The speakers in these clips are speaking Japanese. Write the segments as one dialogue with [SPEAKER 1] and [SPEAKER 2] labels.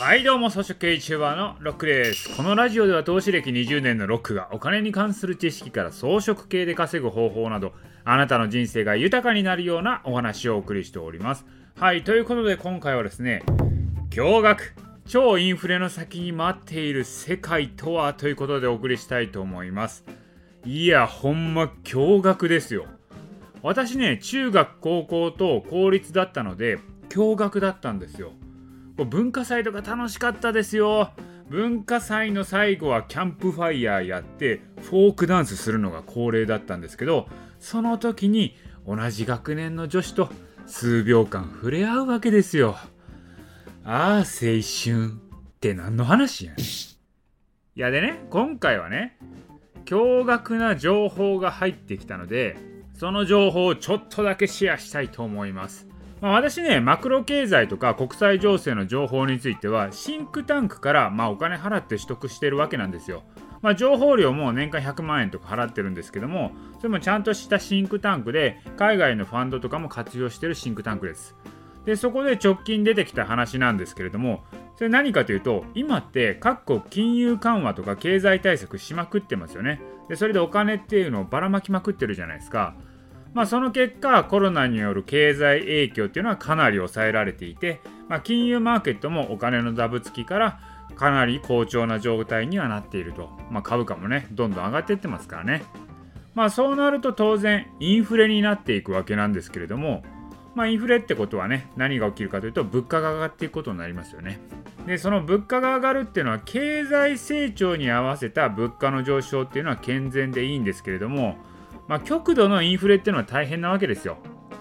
[SPEAKER 1] はいどうも草食系 YouTuber のロックです。このラジオでは投資歴20年のロックがお金に関する知識から装飾系で稼ぐ方法などあなたの人生が豊かになるようなお話をお送りしております。はいということで今回はですね驚愕超インフレの先に待っている世界とはということでお送りしたいと思います。いやほんま驚愕ですよ。私ね中学高校と公立だったので驚愕だったんですよ。文化祭とか楽しかったですよ。文化祭の最後はキャンプファイヤーやってフォークダンスするのが恒例だったんですけどその時に同じ学年の女子と数秒間触れ合うわけですよ。ああ青春って何の話やねん。いやでね今回はね驚愕な情報が入ってきたのでその情報をちょっとだけシェアしたいと思います。まあ、私ね、マクロ経済とか国際情勢の情報については、シンクタンクから、まあ、お金払って取得してるわけなんですよ。まあ、情報料も年間100万円とか払ってるんですけども、それもちゃんとしたシンクタンクで、海外のファンドとかも活用してるシンクタンクです。で、そこで直近出てきた話なんですけれども、それ何かというと、今って各国金融緩和とか経済対策しまくってますよね。で、それでお金っていうのをばらまきまくってるじゃないですか。まあ、その結果コロナによる経済影響っていうのはかなり抑えられていて、まあ、金融マーケットもお金のダブつきからかなり好調な状態にはなっていると、まあ、株価もねどんどん上がっていってますからね。まあそうなると当然インフレになっていくわけなんですけれどもまあインフレってことはね何が起きるかというと物価が上がっていくことになりますよね。でその物価が上がるっていうのは経済成長に合わせた物価の上昇っていうのは健全でいいんですけれどもまあ、極度のインフレっていうのは大変なわけですよ。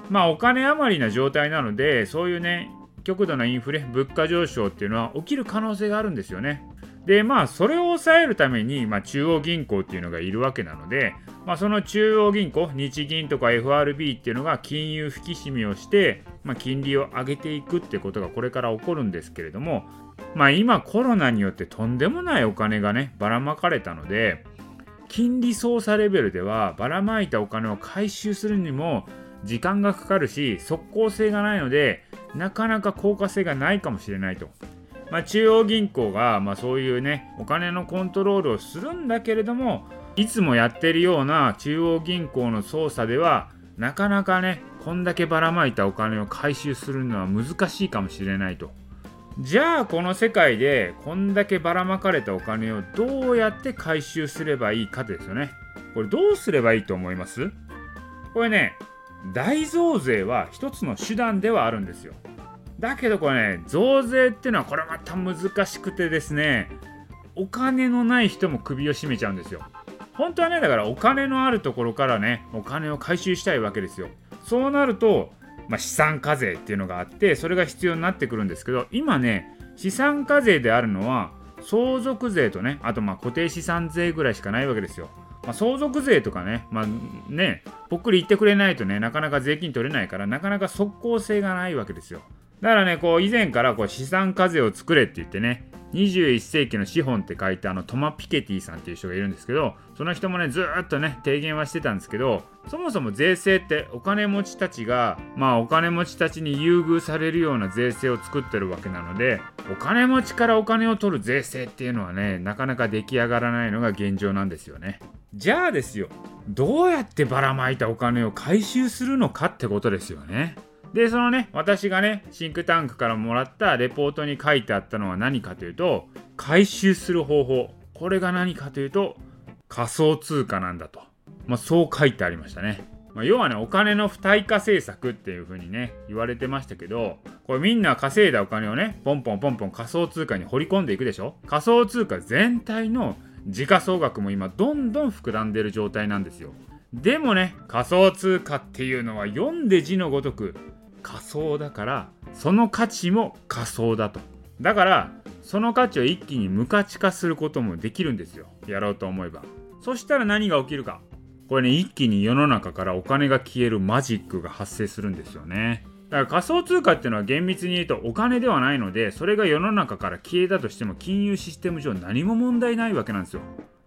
[SPEAKER 1] まあ、お金余りな状態なので、そういうね、極度なインフレ、物価上昇っていうのは起きる可能性があるんですよね。で、まあ、それを抑えるために、まあ、中央銀行っていうのがいるわけなので、まあ、その中央銀行、日銀とか FRB っていうのが金融引き締めをして、まあ、金利を上げていくってことがこれから起こるんですけれども、まあ、今コロナによってとんでもないお金がね、ばらまかれたので、金利操作レベルではばらまいたお金を回収するにも時間がかかるし即効性がないのでなかなか効果性がないかもしれないと。まあ、中央銀行が、まあ、そういうねお金のコントロールをするんだけれどもいつもやってるような中央銀行の操作ではなかなかねこんだけばらまいたお金を回収するのは難しいかもしれないと。じゃあこの世界でこんだけばらまかれたお金をどうやって回収すればいいかですよね。これどうすればいいと思います？これね、大増税は一つの手段ではあるんですよ。だけどこれね、増税っていうのはこれまた難しくてですね、お金のない人も首を絞めちゃうんですよ。本当はね、だからお金のあるところからね、お金を回収したいわけですよ。そうなると、まあ、資産課税っていうのがあってそれが必要になってくるんですけど今ね資産課税であるのは相続税とねあとまあ固定資産税ぐらいしかないわけですよ。まあ、相続税とかね、まあね、ぽっくり言ってくれないとね、なかなか税金取れないから、なかなか即効性がないわけですよ。だからね、こう以前からこう資産課税を作れって言ってね、21世紀の資本って書いてあのトマ・ピケティさんっていう人がいるんですけどその人もねずっとね提言はしてたんですけどそもそも税制ってお金持ちたちがまあお金持ちたちに優遇されるような税制を作ってるわけなのでお金持ちからお金を取る税制っていうのはねなかなか出来上がらないのが現状なんですよね。じゃあですよどうやってばらまいたお金を回収するのかってことですよね。で、そのね、私がね、シンクタンクからもらったレポートに書いてあったのは何かというと、回収する方法。これが何かというと、仮想通貨なんだと。まあ、そう書いてありましたね。まあ、要はね、お金の不対価政策っていう風にね、言われてましたけど、これみんな稼いだお金をね、ポンポンポンポン仮想通貨に掘り込んでいくでしょ仮想通貨全体の時価総額も今どんどん膨らんでる状態なんですよ。でもね、仮想通貨っていうのは読んで字のごとく仮想だからその価値も仮想だと。だからその価値を一気に無価値化することもできるんですよ。やろうと思えば。そしたら何が起きるか。これね一気に世の中からお金が消えるマジックが発生するんですよね。だから仮想通貨っていうのは厳密に言うとお金ではないのでそれが世の中から消えたとしても金融システム上何も問題ないわけなんですよ。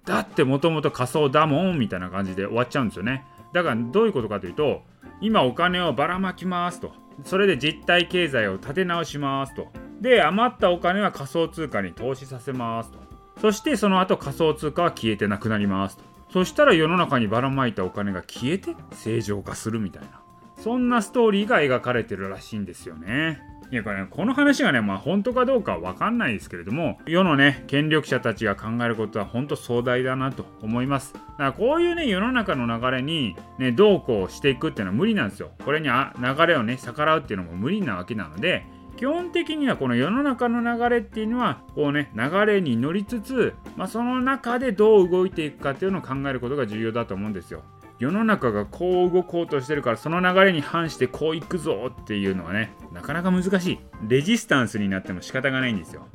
[SPEAKER 1] だってもともと仮想だもんみたいな感じで終わっちゃうんですよね。だからどういうことかというと今お金をばらまきますと。それで実体経済を立て直しますと。で余ったお金は仮想通貨に投資させますと。そしてその後仮想通貨は消えてなくなりますと。そしたら世の中にばらまいたお金が消えて正常化するみたいな。そんなストーリーが描かれてるらしいんですよね。いやこれねこの話がねまあ本当かどうかは分かんないですけれども世のね権力者たちが考えることは本当壮大だなと思いますだからこういうね世の中の流れにねどうこうしていくっていうのは無理なんですよこれにあ流れをね逆らうっていうのも無理なわけなので基本的にはこの世の中の流れっていうのはこうね流れに乗りつつ、まあ、その中でどう動いていくかっていうのを考えることが重要だと思うんですよ。世の中がこう動こうとしてるからその流れに反してこういくぞっていうのはねなかなか難しい。レジスタンスになっても仕方がないんですよ。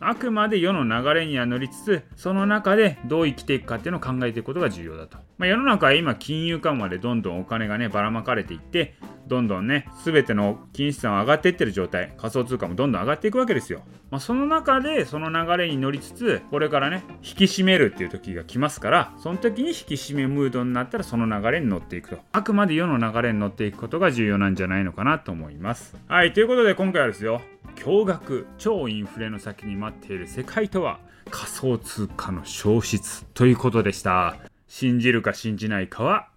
[SPEAKER 1] あくまで世の流れには乗りつつその中でどう生きていくかっていうのを考えていくことが重要だと、まあ、世の中は今金融緩和でどんどんお金がねばらまかれていってどんどんね、すべての金資産は上がっていってる状態、仮想通貨もどんどん上がっていくわけですよ。まあ、その中で、その流れに乗りつつ、これからね、引き締めるっていう時が来ますから、その時に引き締めムードになったら、その流れに乗っていくと。あくまで世の流れに乗っていくことが重要なんじゃないのかなと思います。はい、ということで今回はですよ、驚愕、超インフレの先に待っている世界とは、仮想通貨の消失ということでした。信じるか信じないかは